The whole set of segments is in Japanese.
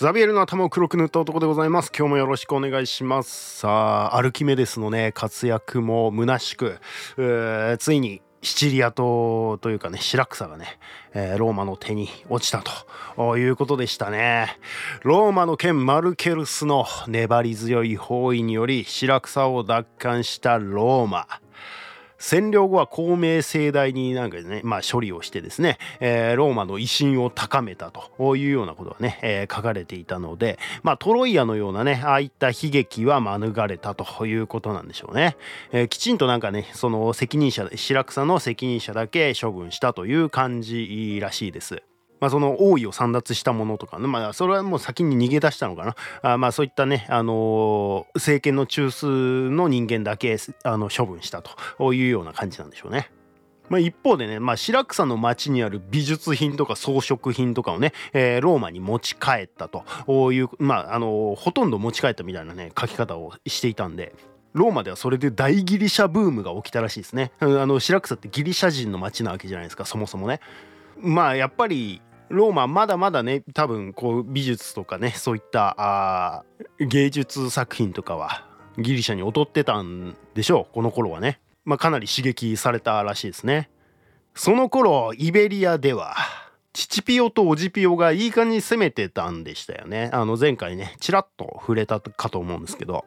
ザビエルの頭を黒く塗った男でございます。今日もよろしくお願いします。さあ、アルキメデスのね、活躍も虚しく、ついにシチリア島というかね、白草がね、えー、ローマの手に落ちたということでしたね。ローマの剣マルケルスの粘り強い包囲により白草を奪還したローマ。占領後は公明盛大になんかね、まあ処理をしてですね、えー、ローマの威信を高めたというようなことがね、えー、書かれていたので、まあトロイアのようなね、ああいった悲劇は免れたということなんでしょうね。えー、きちんとなんかね、その責任者、白草の責任者だけ処分したという感じらしいです。まあ、その王位を散奪したものとかね、まあ、それはもう先に逃げ出したのかなあまあそういったね、あのー、政権の中枢の人間だけあの処分したというような感じなんでしょうね。まあ、一方でね、まあ、白草の町にある美術品とか装飾品とかをね、えー、ローマに持ち帰ったという、まあ、あのー、ほとんど持ち帰ったみたいなね、書き方をしていたんで、ローマではそれで大ギリシャブームが起きたらしいですね。あの、白草ってギリシャ人の町なわけじゃないですか、そもそもね。まあ、やっぱり、ローマまだまだね多分こう美術とかねそういった芸術作品とかはギリシャに劣ってたんでしょうこの頃はね、まあ、かなり刺激されたらしいですね。その頃イベリアではチチピオとオジピオがいい感じに攻めてたんでしたよね。あの前回ねちらっと触れたかと思うんですけど。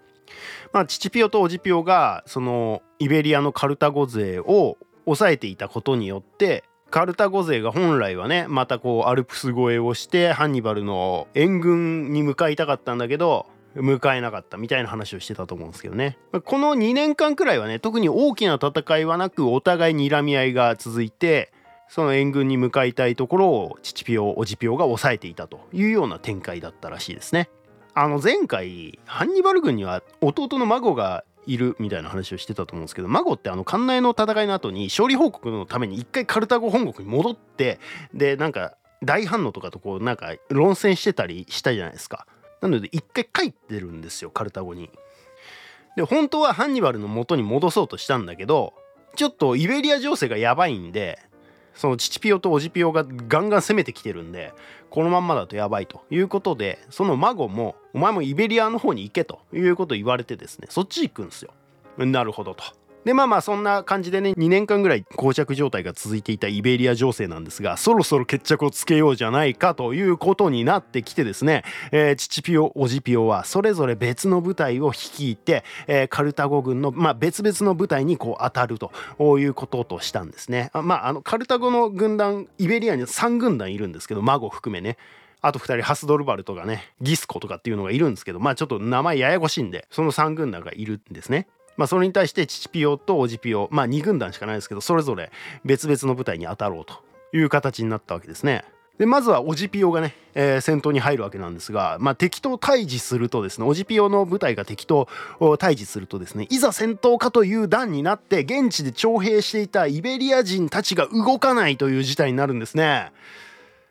まあチチピオとオジピオがそのイベリアのカルタゴ勢を抑えていたことによってカルタゴ勢が本来はねまたこうアルプス越えをしてハンニバルの援軍に向かいたかったんだけど向かえなかったみたいな話をしてたと思うんですけどね。この2年間くらいはね特に大きな戦いはなくお互い睨み合いが続いてその援軍に向かいたいところをチチピオオジピオが抑えていたというような展開だったらしいですね。あの前回ハンニバル軍には弟の孫がいるみたいな話をしてたと思うんですけど孫ってあの館内の戦いの後に勝利報告のために一回カルタゴ本国に戻ってでなんか大反応とかとこうなんか論戦してたりしたじゃないですか。なので一回帰ってるんですよカルタゴに。で本当はハンニバルの元に戻そうとしたんだけどちょっとイベリア情勢がやばいんでその父ピオとおじピオがガンガン攻めてきてるんでこのまんまだとやばいということでそのマゴもお前もイベリアの方に行けということを言われてですねそっち行くんですよ。なるほどと。でまあまあそんな感じでね2年間ぐらい膠着状態が続いていたイベリア情勢なんですがそろそろ決着をつけようじゃないかということになってきてですね、えー、チチピオオジピオはそれぞれ別の部隊を率いて、えー、カルタゴ軍の、まあ、別々の部隊にこう当たるということとしたんですね。あまああのカルタゴの軍団イベリアには3軍団いるんですけどマゴ含めねあと2人ハスドルバルとかねギスコとかっていうのがいるんですけどまあちょっと名前ややこしいんでその3軍団がいるんですね。まあ、それに対してチチピオとオジピオまあ2軍団しかないですけどそれぞれ別々の部隊に当たろうという形になったわけですね。でまずはオジピオがね、えー、戦闘に入るわけなんですが、まあ、敵と対峙するとですねオジピオの部隊が敵と対峙するとですねいざ戦闘かという段になって現地で徴兵していたイベリア人たちが動かないという事態になるんですね。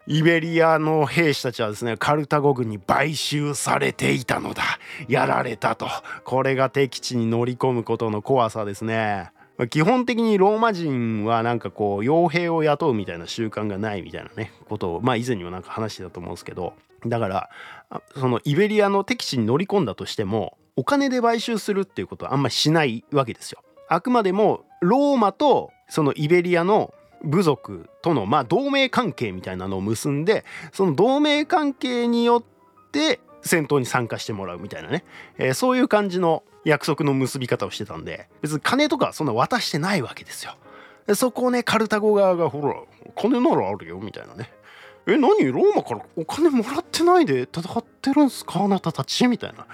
イベリアの兵士たちはですねカルタゴ軍に買収されていたのだ。やられたと。これが敵地に乗り込むことの怖さですね。基本的にローマ人はなんかこう傭兵を雇うみたいな習慣がないみたいなねことをまあ以前にもなんか話してたと思うんですけど。だからそのイベリアの敵地に乗り込んだとしてもお金で買収するっていうことはあんまりしないわけですよ。あくまでもローマとそのイベリアの部族とのまあ同盟関係みたいなのを結んでその同盟関係によって戦闘に参加してもらうみたいなね、えー、そういう感じの約束の結び方をしてたんで別に金とかそんな渡してないわけですよ。でそこをねカルタゴ側がほら金ならあるよみたいなね。え何？ローマからお金もらってないで戦ってるんすか？あなたたち？みたいな。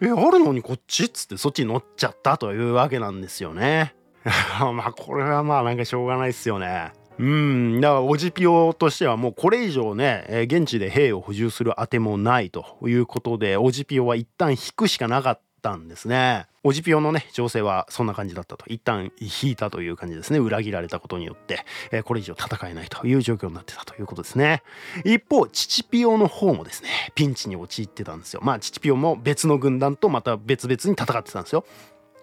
えあるのにこっち？っつってそっちに乗っちゃったというわけなんですよね。まあこれはまあなんかしょうがないっすよね。うん。だからオジピオとしてはもうこれ以上ね現地で兵を補充するあてもないということでオジピオは一旦引くしかなかったんですね。オジピオのね情勢はそんな感じだったと。一旦引いたという感じですね。裏切られたことによって、えこれ以上戦えないという状況になってたということですね。一方チチピオの方もですねピンチに陥ってたんですよ。まあチチピオも別の軍団とまた別々に戦ってたんですよ。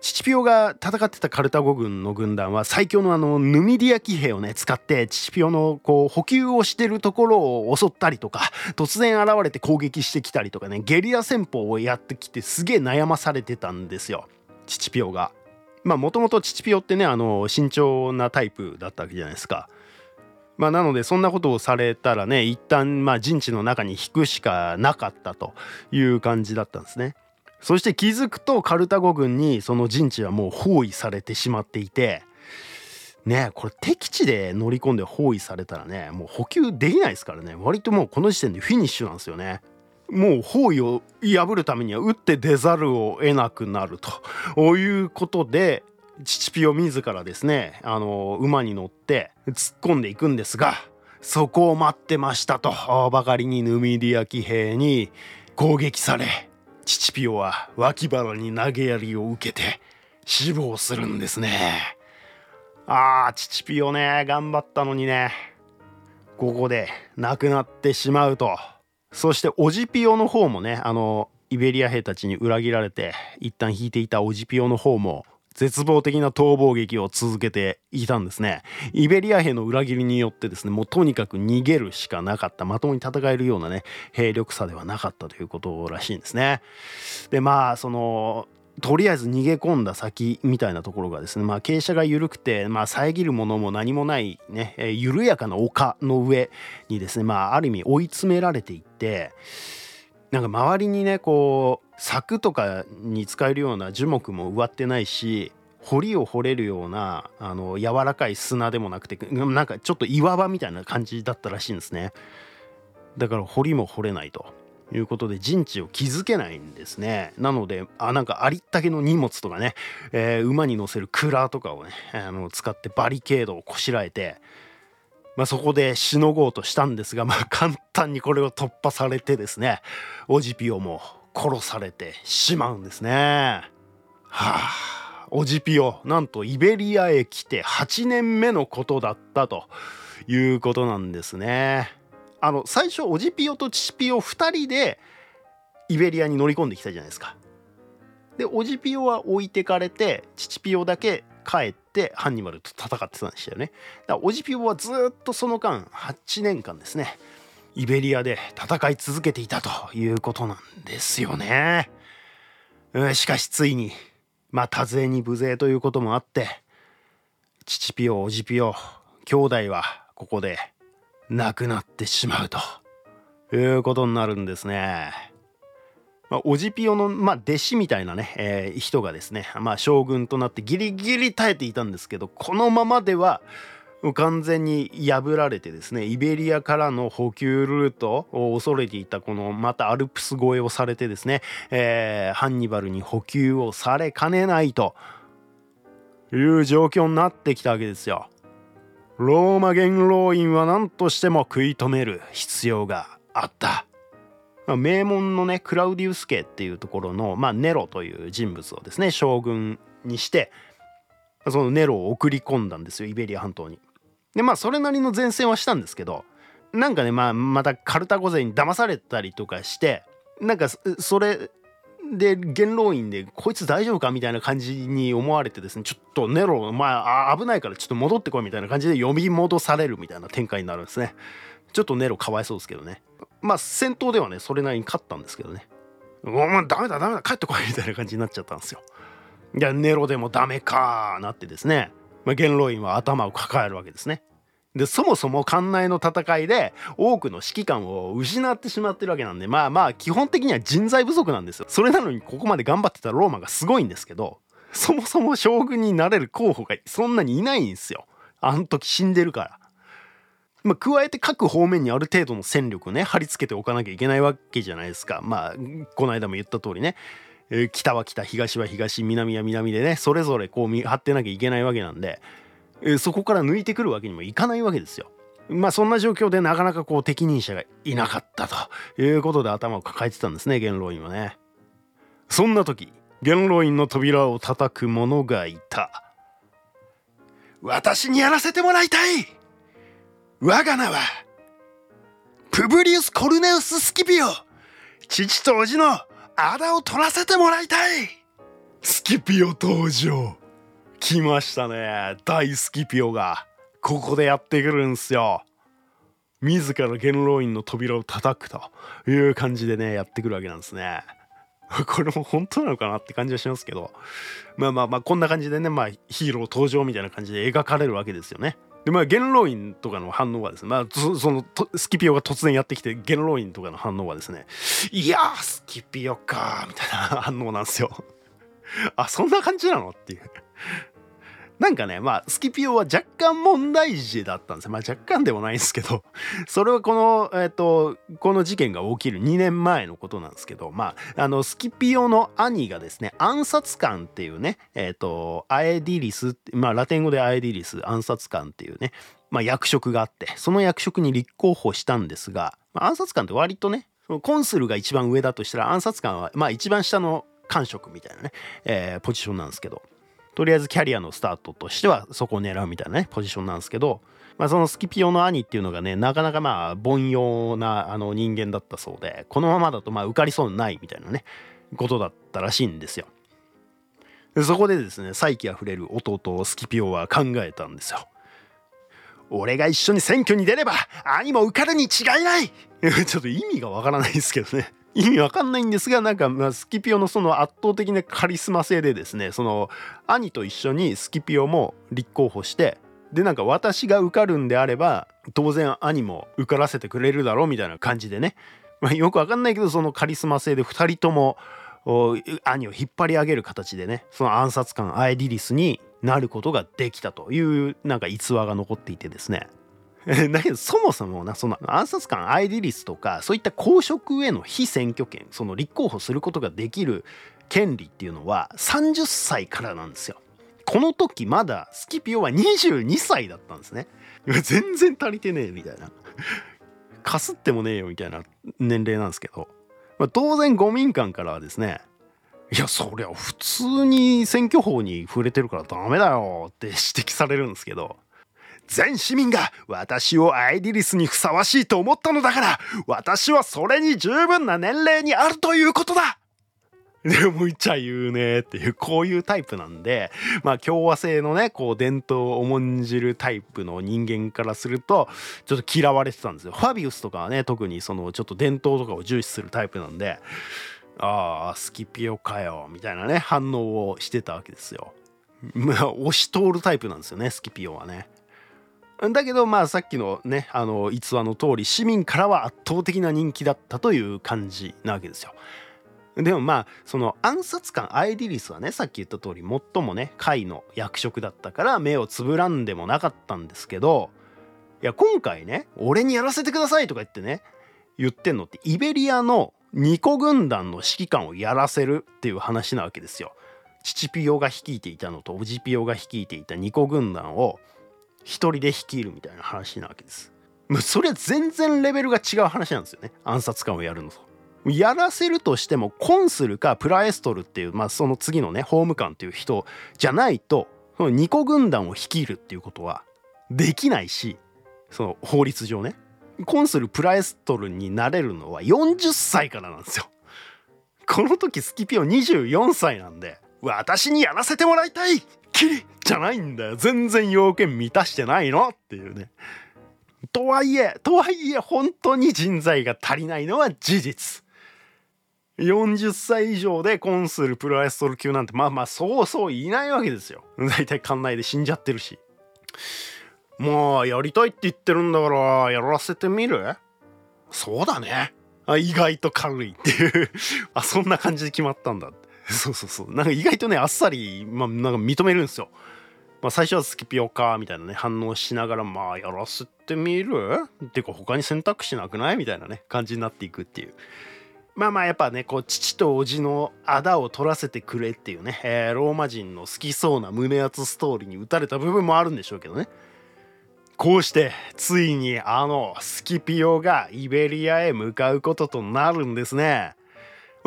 チチピオが戦ってたカルタゴ軍の軍団は最強のあのヌミディア騎兵をね使ってチチピオのこう補給をしてるところを襲ったりとか突然現れて攻撃してきたりとかねゲリラ戦法をやってきてすげえ悩まされてたんですよチチピオが。まあもともとチチピオってねあの慎重なタイプだったわけじゃないですか。まあ、なのでそんなことをされたらね一旦まあ陣地の中に引くしかなかったという感じだったんですね。そして気づくとカルタゴ軍にその陣地はもう包囲されてしまっていてねこれ敵地で乗り込んで包囲されたらねもう補給できないですからね割ともうこの時点でフィニッシュなんですよね。もう包囲を破るためには打って出ざるを得なくなるということでチチピオ自らですねあの馬に乗って突っ込んでいくんですがそこを待ってましたとばかりにヌミディア騎兵に攻撃されチピオは脇腹に投げ槍を受けて死亡するんですね。ああチピオね頑張ったのにね。ここで亡くなってしまうと。そしてオジピオの方もねあのイベリア兵たちに裏切られて一旦引いていたオジピオの方も絶望的な逃亡劇を続けていたんですね。イベリア兵の裏切りによってですね、もうとにかく逃げるしかなかった、まともに戦えるようなね、兵力差ではなかったということらしいんですね。で、まあ、その、とりあえず逃げ込んだ先みたいなところがですね、まあ、傾斜が緩くて、まあ、遮るものも何もないね、え、緩やかな丘の上にですね、まあ、ある意味追い詰められていって、なんか周りにねこう柵とかに使えるような樹木も植わってないし堀を掘れるようなあの柔らかい砂でもなくてなんかちょっと岩場みたいな感じだったらしいんですね。だから堀も掘れないと。いうことで陣地を築けないんですね。なのであなんかありったけの荷物とかね、えー、馬に乗せるクラーとかをねあの使ってバリケードをこしらえてまあ、そこでしのごうとしたんですが、まあ、簡単にこれを突破されてですねオジピオも殺されてしまうんですね。はあオジピオなんとイベリアへ来て8年目のことだったということなんですね。あの最初オジピオとチチピオ2人でイベリアに乗り込んできたじゃないですか。でオジピオは置いてかれてチチピオだけ帰ってハンニバルと戦ってたんでしたよね。だからオジピオはずっとその間8年間ですねイベリアで戦い続けていたということなんですよね。しかしついにまあ多勢に無勢ということもあって父ピオオジピオ兄弟はここで亡くなってしまうということになるんですね。まあ、オジピオの、まあ、弟子みたいなね、えー、人がですね、まあ、将軍となってギリギリ耐えていたんですけどこのままでは完全に破られてですねイベリアからの補給ルートを恐れていたこのまたアルプス越えをされてですね、えー、ハンニバルに補給をされかねないという状況になってきたわけですよ。ローマ元老院は何としても食い止める必要があった。名門のねクラウディウス家っていうところの、まあ、ネロという人物をですね将軍にしてそのネロを送り込んだんですよイベリア半島に。でまあそれなりの前線はしたんですけどなんかね、まあ、またカルタゴ勢に騙されたりとかしてなんかそれで元老院でこいつ大丈夫か？みたいな感じに思われてですねちょっとネロまあ危ないからちょっと戻ってこいみたいな感じで呼び戻されるみたいな展開になるんですね。ちょっとネロかわいそうですけどね。まあ戦闘ではねそれなりに勝ったんですけどねお前ダメだダメだ帰ってこいみたいな感じになっちゃったんですよいやネロでもダメかなってですね、まあ、元老院は頭を抱えるわけですね。でそもそも艦内の戦いで多くの指揮官を失ってしまってるわけなんでまあまあ基本的には人材不足なんですよ。それなのにここまで頑張ってたローマがすごいんですけどそもそも将軍になれる候補がそんなにいないんですよ。あの時死んでるから。まあ、加えて各方面にある程度の戦力をね貼り付けておかなきゃいけないわけじゃないですか。まあこの間も言った通りね、え、北は北東は東南は南でねそれぞれこう見張ってなきゃいけないわけなんで、えー、そこから抜いてくるわけにもいかないわけですよ。まあそんな状況でなかなかこう適任者がいなかったということで頭を抱えてたんですね元老院はね。そんな時元老院の扉を叩く者がいた。私にやらせてもらいたい我が名は、プブリウス・コルネウス・スキピオ父と叔父のあだを取らせてもらいたい。スキピオ登場。来ましたね大スキピオが。ここでやってくるんすよ。自ら元老院の扉を叩くと。いう感じでねやってくるわけなんですね。これも本当なのかなって感じはしますけど。まあまあまあこんな感じでねまあヒーロー登場みたいな感じで描かれるわけですよね。でまあ元老院とかの反応はですねまあそのスキピオが突然やってきて元老院とかの反応はですねいやスキピオかみたいな反応なんですよ。あそんな感じなの？っていう。なんかね、まあ、スキピオは若干問題児だったんですよ。まあ、若干でもないんですけど、それはこの、えっ、ー、と、この事件が起きる2年前のことなんですけど、まあ、あの、スキピオの兄がですね、暗殺官っていうね、えっ、ー、と、アエディリス、まあ、ラテン語でアエディリス、暗殺官っていうね、まあ、役職があって、その役職に立候補したんですが、まあ、暗殺官って割とね、コンスルが一番上だとしたら、暗殺官は、まあ、一番下の官職みたいなね、えー、ポジションなんですけど、とりあえずキャリアのスタートとしてはそこを狙うみたいなねポジションなんですけど、まあ、そのスキピオの兄っていうのがねなかなかまあ凡庸なあの人間だったそうでこのままだとまあ受かりそうにないみたいなねことだったらしいんですよ。でそこでですね再起あふれる弟スキピオは考えたんですよ。俺が一緒に選挙に出れば兄も受かるに違いない ちょっと意味がわからないですけどね。意味わかんないんですがなんか、ま、スキピオのその圧倒的なカリスマ性でですねその兄と一緒にスキピオも立候補してでなんか私が受かるんであれば当然兄も受からせてくれるだろうみたいな感じでね、まあ、よくわかんないけどそのカリスマ性で2人とも兄を引っ張り上げる形でねその暗殺官アエディリスになることができたというなんか逸話が残っていてですね。だけどそもそもなその暗殺官アイデリスとかそういった公職への非選挙権その立候補することができる権利っていうのは30歳からなんですよ。この時まだスキピオは22歳だったんですね。全然足りてねえみたいな。かすってもねえよみたいな年齢なんですけど、まあ、当然五民間からはですねいやそりゃ普通に選挙法に触れてるからダメだよって指摘されるんですけど全市民が私をアイディリスにふさわしいと思ったのだから私はそれに十分な年齢にあるということだ。でもいちゃ言うねっていうこういうタイプなんでまあ共和制のねこう伝統を重んじるタイプの人間からするとちょっと嫌われてたんですよ。ファビウスとかはね特にそのちょっと伝統とかを重視するタイプなんでああスキピオかよみたいなね反応をしてたわけですよ。まあ押し通るタイプなんですよねスキピオはね。だけどまあさっきのねあの逸話の通り市民からは圧倒的な人気だったという感じなわけですよ。でもまあその暗殺官アイデリスはねさっき言った通り最もね下位の役職だったから目をつぶらんでもなかったんですけどいや今回ね俺にやらせてくださいとか言ってね言ってんのってイベリアのニコ軍団の指揮官をやらせるっていう話なわけですよ。父ピオが率いていたのとおじピオが率いていたニコ軍団を一人で率いるみたいな話なわけです。もうそれは全然レベルが違う話なんですよね暗殺官をやるのと。やらせるとしてもコンスルかプラエストルっていう、まあ、その次のね法務官っていう人じゃないとそのニコ軍団を率いるっていうことはできないしその法律上ねコンスルプラエストルになれるのは40歳からなんですよ。この時スキピオ24歳なんで私にやらせてもらいたい。きりじゃないんだよ。全然要件満たしてないのっていうね。とはいえとはいえ本当に人材が足りないのは事実。40歳以上でコンスルプロエストル級なんてまあまあそうそういないわけですよ。大体館内で死んじゃってるし。まあやりたいって言ってるんだからやらせてみる？そうだね。あ意外と軽いっていう。あそんな感じで決まったんだって。そうそうそうなんか意外とねあっさり、まあ、なんか認めるんですよ。まあ、最初はスキピオかみたいなね反応しながらまあやらせてみる？っていうか他に選択肢なくない？みたいなね感じになっていくっていう。まあまあやっぱねこう父と叔父のあだを取らせてくれっていうね、えー、ローマ人の好きそうな胸熱ストーリーに打たれた部分もあるんでしょうけどねこうしてついにあのスキピオがイベリアへ向かうこととなるんですね。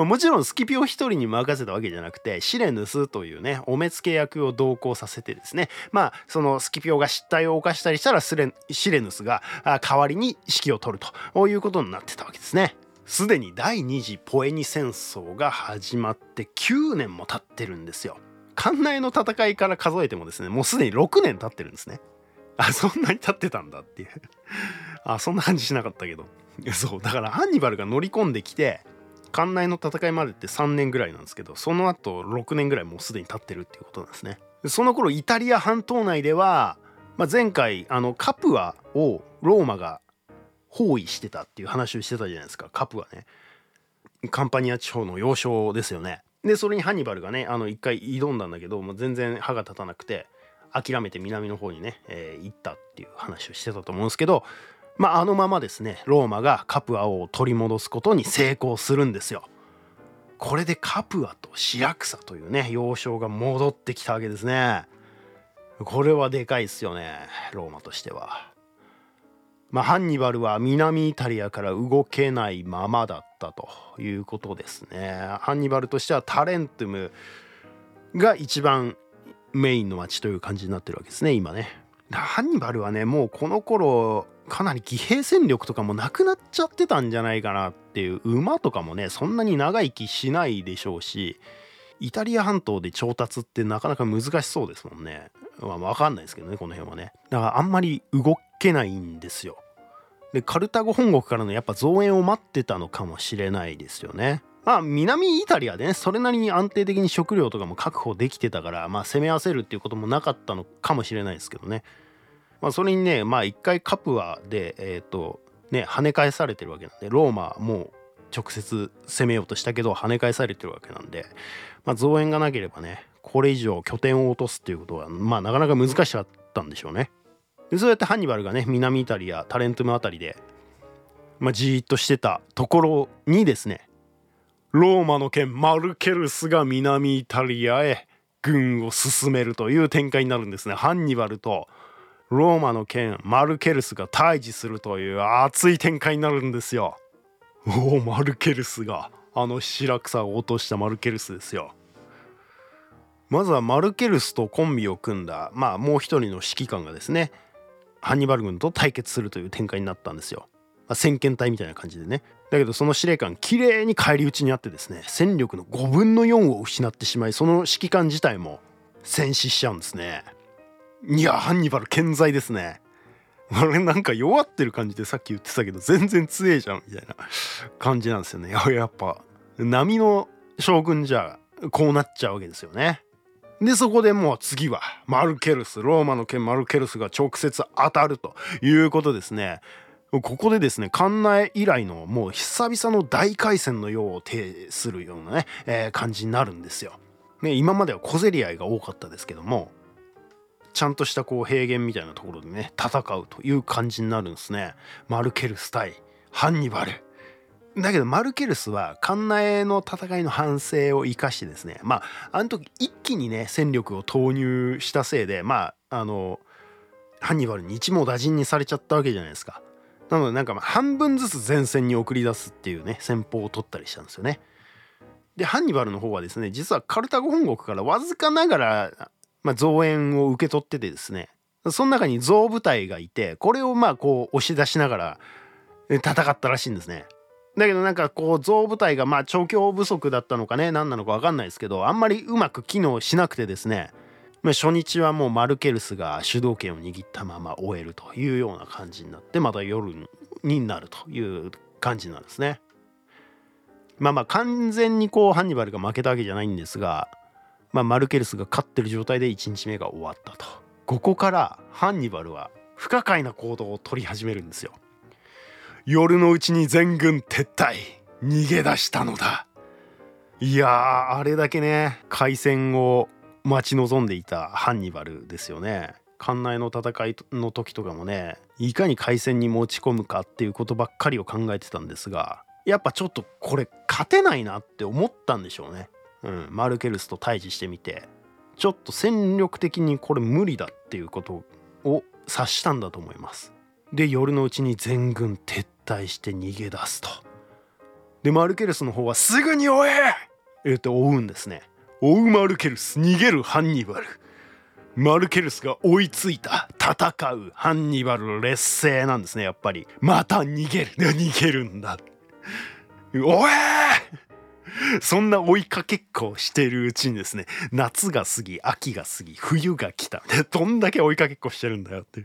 もちろんスキピオ一人に任せたわけじゃなくてシレヌスというねお目付け役を同行させてですねまあそのスキピオが失態を犯したりしたらスレシレヌスが代わりに指揮を取るということになってたわけですね。すでに第二次ポエニ戦争が始まって9年も経ってるんですよ。関内の戦いから数えてもですねもうすでに6年経ってるんですね。あそんなに経ってたんだっていうあそんな感じしなかったけどそうだからハンニバルが乗り込んできて関内の戦いまでって3年ぐらいなんですけどその後6年ぐらいもうすでに経ってるっていうことなんですね。その頃イタリア半島内では、まあ、前回あのカプアをローマが包囲してたっていう話をしてたじゃないですか。カプアね。カンパニア地方の要衝ですよね。でそれにハンニバルがねあの一回挑んだんだけどもう全然歯が立たなくて諦めて南の方にね、えー、行ったっていう話をしてたと思うんですけどまああのままですねローマがカプアを取り戻すことに成功するんですよ。これでカプアとシラクサというね要衝が戻ってきたわけですね。これはでかいっすよねローマとしては。まあ、ハンニバルは南イタリアから動けないままだったということですね。ハンニバルとしてはタレントムが一番メインの街という感じになってるわけですね今ね。ハンニバルはねもうこの頃かなり騎兵戦力とかもなくなっちゃってたんじゃないかなっていう馬とかもねそんなに長生きしないでしょうしイタリア半島で調達ってなかなか難しそうですもんね。まあ分かんないですけどねこの辺はね。だからあんまり動けないんですよ。でカルタゴ本国からのやっぱ増援を待ってたのかもしれないですよね。まあ南イタリアでねそれなりに安定的に食料とかも確保できてたからまあ攻め合わせるっていうこともなかったのかもしれないですけどね。まあそれにねまあ一回カプアでえ、ー、とね跳ね返されてるわけなんでローマも直接攻めようとしたけど跳ね返されてるわけなんで、まあ、増援がなければねこれ以上拠点を落とすっていうことはまあなかなか難しかったんでしょうね。でそうやってハンニバルがね南イタリアタレントムあたりで、まあ、じーっとしてたところにですねローマの県マルケルスが南イタリアへ軍を進めるという展開になるんですね。ハンニバルとローマの県マルケルスが対峙するという熱い展開になるんですよ。おおマルケルスがあの白草を落としたマルケルスですよ。まずはマルケルスとコンビを組んだまあもう一人の指揮官がですねハンニバル軍と対決するという展開になったんですよ。まあ、先遣隊みたいな感じでね。だけどその司令官綺麗に返り討ちにあってですね戦力の5分の4を失ってしまいその指揮官自体も戦死しちゃうんですね。いやハンニバル健在ですね。俺なんか弱ってる感じでさっき言ってたけど全然強えじゃんみたいな感じなんですよね。やっぱ波の将軍じゃこうなっちゃうわけですよね。でそこでもう次はマルケルスローマの県マルケルスが直接当たるということですねここでですね関内以来のもう久々の大海戦のようを呈するようなね、えー、感じになるんですよ。ね今までは小競り合いが多かったですけどもちゃんとしたこう平原みたいなところでね戦うという感じになるんですね。マルケルス対ハンニバル。だけどマルケルスはカンナエの戦いの反省を生かしてですねまああの時一気にね戦力を投入したせいでまああのハンニバルに一網打尽にされちゃったわけじゃないですか。なのでなんかま半分ずつ前線に送り出すっていうね戦法を取ったりしたんですよね。でハンニバルの方はですね実はカルタゴ本国からわずかながら、まあ、増援を受け取っててですねその中に増部隊がいてこれをまあこう押し出しながら戦ったらしいんですね。だけどなんかこう増部隊がまあ調教不足だったのかね何なのか分かんないですけどあんまりうまく機能しなくてですねまあ、初日はもうマルケルスが主導権を握ったまま終えるというような感じになってまた夜になるという感じなんですね。まあまあ完全にこうハンニバルが負けたわけじゃないんですが、まあ、マルケルスが勝ってる状態で1日目が終わったと。ここからハンニバルは不可解な行動を取り始めるんですよ。夜のうちに全軍撤退逃げ出したのだ。いやあれだけね海戦を待ち望んでいたハンニバルですよね。艦内の戦いの時とかもねいかに海戦に持ち込むかっていうことばっかりを考えてたんですがやっぱちょっとこれ勝てないなって思ったんでしょうね。うん、マルケルスと対峙してみてちょっと戦力的にこれ無理だっていうことを察したんだと思います。で夜のうちに全軍撤退して逃げ出すと。でマルケルスの方はすぐに追ええって追うんですね。追うマルケルス逃げるハンニバルマルケルスが追いついた戦うハンニバル劣勢なんですねやっぱりまた逃げる逃げるんだおえそんな追いかけっこをしてるうちにですね夏が過ぎ秋が過ぎ冬が来た。でどんだけ追いかけっこしてるんだよってい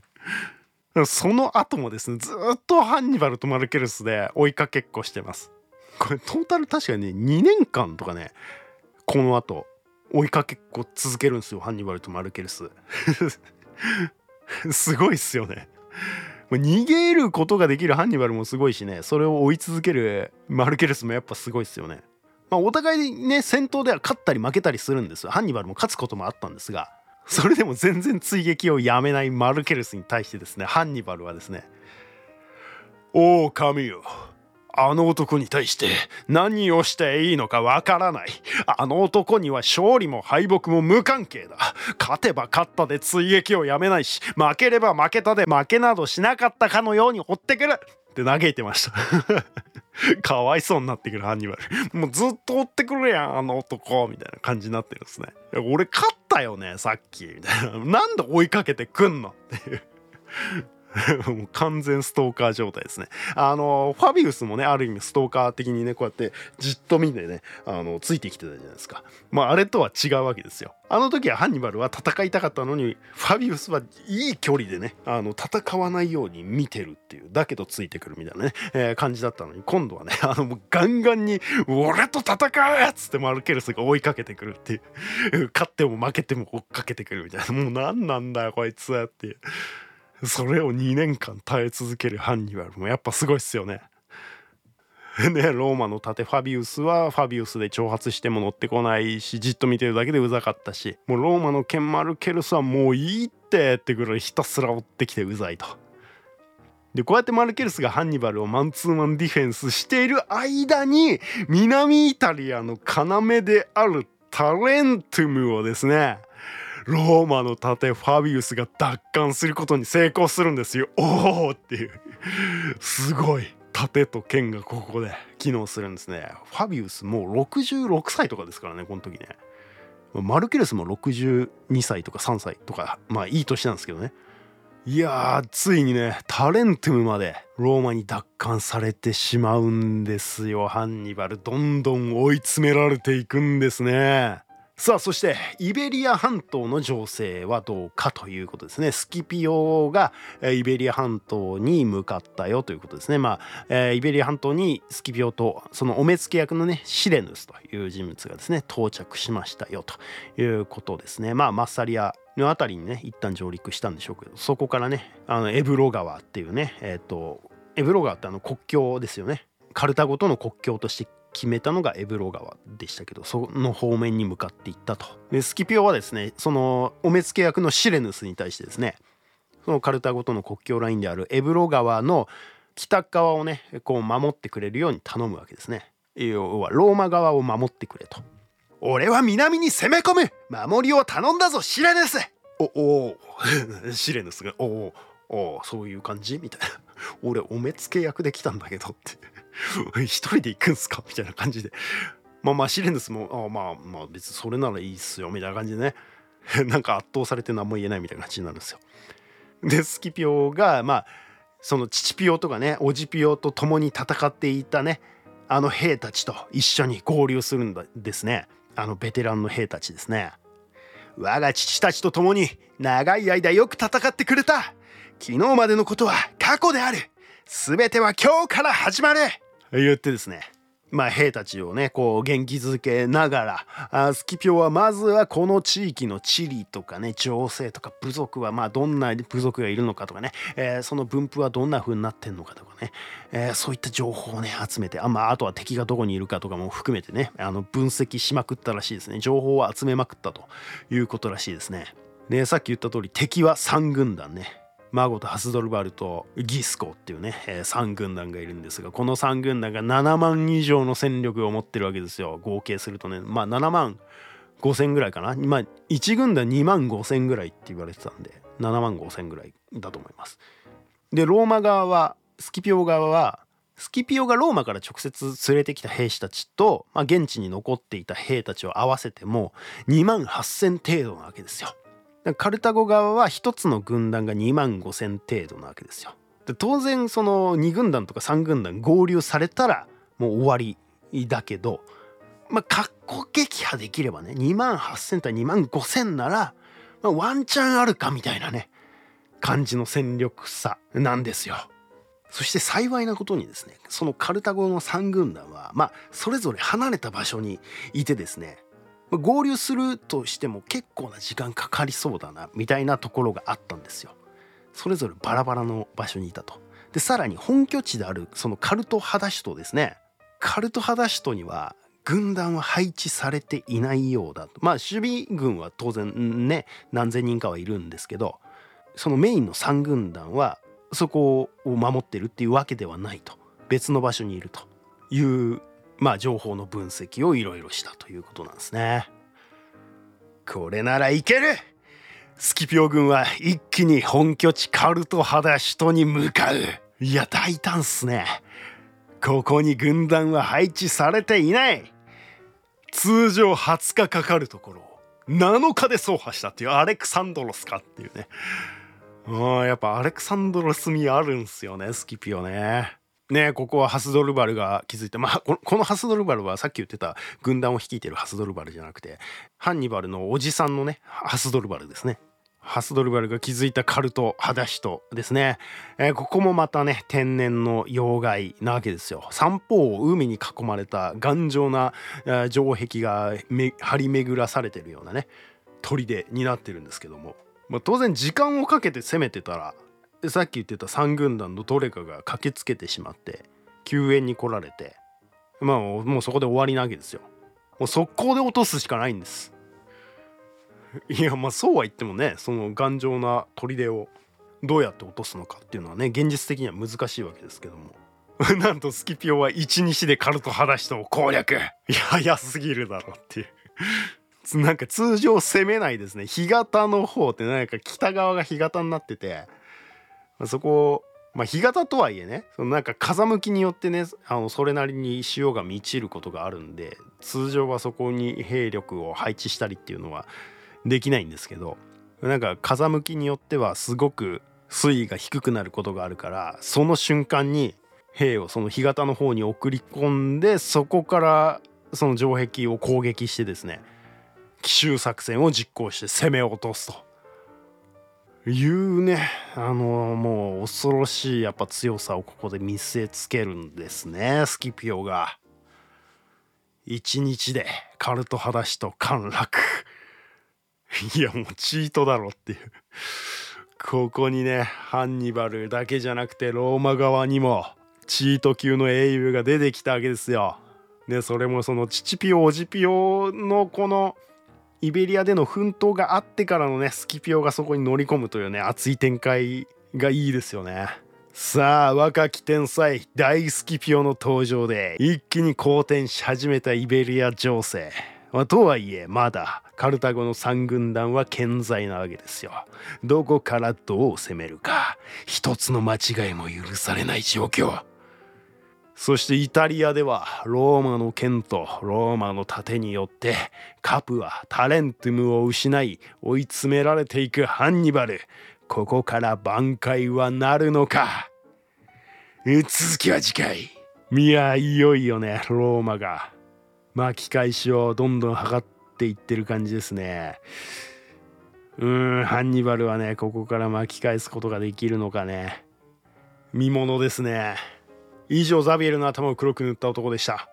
う。その後もですねずっとハンニバルとマルケルスで追いかけっこしてます。これトータル確かにね2年間とかねこの後追いかけっこ続けるんですよハンニバルとマルケルス。すごいっすよね。逃げることができるハンニバルもすごいしねそれを追い続けるマルケルスもやっぱすごいっすよね。まあお互いね戦闘では勝ったり負けたりするんですよハンニバルも勝つこともあったんですがそれでも全然追撃をやめないマルケルスに対してですねハンニバルはですね「おお神よあの男に対して何をしていいのかわからない。あの男には勝利も敗北も無関係だ。勝てば勝ったで追撃をやめないし、負ければ負けたで負けなどしなかったかのように追ってくるって嘆いてました。かわいそうになってくるハンニバル。もうずっと追ってくるやん、あの男。みたいな感じになってるんですね。俺勝ったよね、さっき。みたいな。なんで追いかけてくんのっていう。もう完全ストーカー状態ですね。あの、ファビウスもね、ある意味ストーカー的にね、こうやってじっと見てね、あの、ついてきてたじゃないですか。まあ、あれとは違うわけですよ。あの時はハンニバルは戦いたかったのに、ファビウスはいい距離でね、あの、戦わないように見てるっていう、だけどついてくるみたいなね、えー、感じだったのに、今度はね、あの、もうガンガンに、俺と戦うっつってマルケルスが追いかけてくるっていう、勝っても負けても追っかけてくるみたいな、もう何なんだよ、こいつはっていう。それを2年間耐え続けるハンニバルもやっぱすごいっすよね。ね、ローマの盾ファビウスはファビウスで挑発しても乗ってこないしじっと見てるだけでうざかったしもうローマの剣マルケルスはもういいってってぐらいひたすら追ってきてうざいと。でこうやってマルケルスがハンニバルをマンツーマンディフェンスしている間に南イタリアの要であるタレントゥムをですねローマの盾ファビウスが奪還することに成功するんですよ。おおっていう。すごい。盾と剣がここで機能するんですね。ファビウスもう66歳とかですからねこの時ね。マルケルスも62歳とか3歳とかまあいい年なんですけどね。いやーついにねタレントゥムまでローマに奪還されてしまうんですよ。ハンニバルどんどん追い詰められていくんですね。さあそしてイベリア半島の情勢はどうかということですね。スキピオがイベリア半島に向かったよということですね。まあ、えー、イベリア半島にスキピオとそのお目付け役のねシレヌスという人物がですね到着しましたよということですね。まあマッサリアの辺りにね一旦上陸したんでしょうけどそこからねあのエブロ川っていうねえっ、ー、とエブロ川ってあの国境ですよね。カルタゴとの国境として決めたのがエブロ川でしたけどその方面に向かっていったと。でスキピオはですねそのお目付け役のシレヌスに対してですねそのカルタゴとの国境ラインであるエブロ川の北側をねこう守ってくれるように頼むわけですね。要はローマ側を守ってくれと。俺は南に攻め込む。守りを頼んだぞシレヌス。おお シレヌスがおおおそういう感じ？みたいな。俺お目付け役で来たんだけどって。一人で行くんすか？みたいな感じで。まあまあシレヌスも、あまあまあ別にそれならいいっすよみたいな感じでね。なんか圧倒されて何も言えないみたいな感じになるんですよ。で、スキピオが、まあ、その父ピオとかね、おじピオと共に戦っていたね、あの兵たちと一緒に合流するんですね。あのベテランの兵たちですね。我が父たちと共に長い間よく戦ってくれた。昨日までのことは過去である。全ては今日から始まる言ってですねまあ兵たちをねこう元気づけながらあスキピオはまずはこの地域の地理とかね情勢とか部族はまあどんな部族がいるのかとかね、えー、その分布はどんな風になってんのかとかね、えー、そういった情報をね集めてあ,、まあ、あとは敵がどこにいるかとかも含めてねあの分析しまくったらしいですね情報を集めまくったということらしいですね。でさっき言った通り敵は3軍団ねマーゴとハスドルバルとギスコっていうね、えー、3軍団がいるんですがこの3軍団が7万以上の戦力を持ってるわけですよ。合計するとね。まあ7万5千ぐらいかな。まあ1軍団2万5千ぐらいって言われてたんで7万5千ぐらいだと思います。でローマ側はスキピオ側はスキピオがローマから直接連れてきた兵士たちと、まあ、現地に残っていた兵たちを合わせても2万8,000程度なわけですよ。カルタゴ側は一つの軍団が2万5千程度なわけですよ。で当然その2軍団とか3軍団合流されたらもう終わりだけどまあ格好撃破できればね2万8,000対2万5,000なら、まあ、ワンチャンあるかみたいなね感じの戦力差なんですよ。そして幸いなことにですねそのカルタゴの3軍団はまあそれぞれ離れた場所にいてですね合流するとしても結構な時間かかりそうだなみたいなところがあったんですよ。それぞれバラバラの場所にいたと。でさらに本拠地であるそのカルトハダ首都ですねカルトハダ首都には軍団は配置されていないようだとまあ守備軍は当然ね何千人かはいるんですけどそのメインの3軍団はそこを守ってるっていうわけではないと別の場所にいるというまあ情報の分析をいろいろしたということなんですね。これならいける。スキピオ軍は一気に本拠地カルト肌首都に向かう。いや大胆っすね。ここに軍団は配置されていない。通常20日かかるところを7日で走破したっていうアレクサンドロスかっていうね。あやっぱアレクサンドロス味あるんすよねスキピオね。ねここはハスドルバルが築いてまあこのハスドルバルはさっき言ってた軍団を率いてるハスドルバルじゃなくてハンニバルのおじさんのねハスドルバルですね。ハスドルバルが築いたカルト裸足とですね、えー、ここもまたね天然の要害なわけですよ。三方を海に囲まれた頑丈な、えー、城壁が張り巡らされてるようなね砦になってるんですけども、まあ、当然時間をかけて攻めてたらさっき言ってた三軍団のどれかが駆けつけてしまって救援に来られてまあもうそこで終わりなわけですよ。もう速攻で落とすしかないんです。いやまあそうは言ってもねその頑丈な砦をどうやって落とすのかっていうのはね現実的には難しいわけですけども。なんとスキピオは一日でカルト裸足を攻略。いや早すぎるだろっていう。なんか通常攻めないですね。干潟の方ってなんか北側が干潟になっててそこをまあ干潟とはいえねそのなんか風向きによってねあのそれなりに潮が満ちることがあるんで通常はそこに兵力を配置したりっていうのはできないんですけどなんか風向きによってはすごく水位が低くなることがあるからその瞬間に兵をその干潟の方に送り込んでそこからその城壁を攻撃してですね奇襲作戦を実行して攻め落とすと。いうねあのもう恐ろしいやっぱ強さをここで見せつけるんですねスキピオが。一日でカルト裸足と陥落。いやもうチートだろっていうここにねハンニバルだけじゃなくてローマ側にもチート級の英雄が出てきたわけですよ。でそれもそのチチピオオジピオのこのイベリアでの奮闘があってからのねスキピオがそこに乗り込むというね熱い展開がいいですよね。さあ若き天才大スキピオの登場で一気に好転し始めたイベリア情勢。まあ、とはいえまだカルタゴの三軍団は健在なわけですよ。どこからどう攻めるか一つの間違いも許されない状況。そしてイタリアではローマの剣とローマの盾によってカプはタレントムを失い追い詰められていくハンニバル。ここから挽回はなるのか続きは次回。いや、いよいよね、ローマが巻き返しをどんどん図っていってる感じですね。うーん、ハンニバルはね、ここから巻き返すことができるのかね。見ものですね。以上、ザビエルの頭を黒く塗った男でした。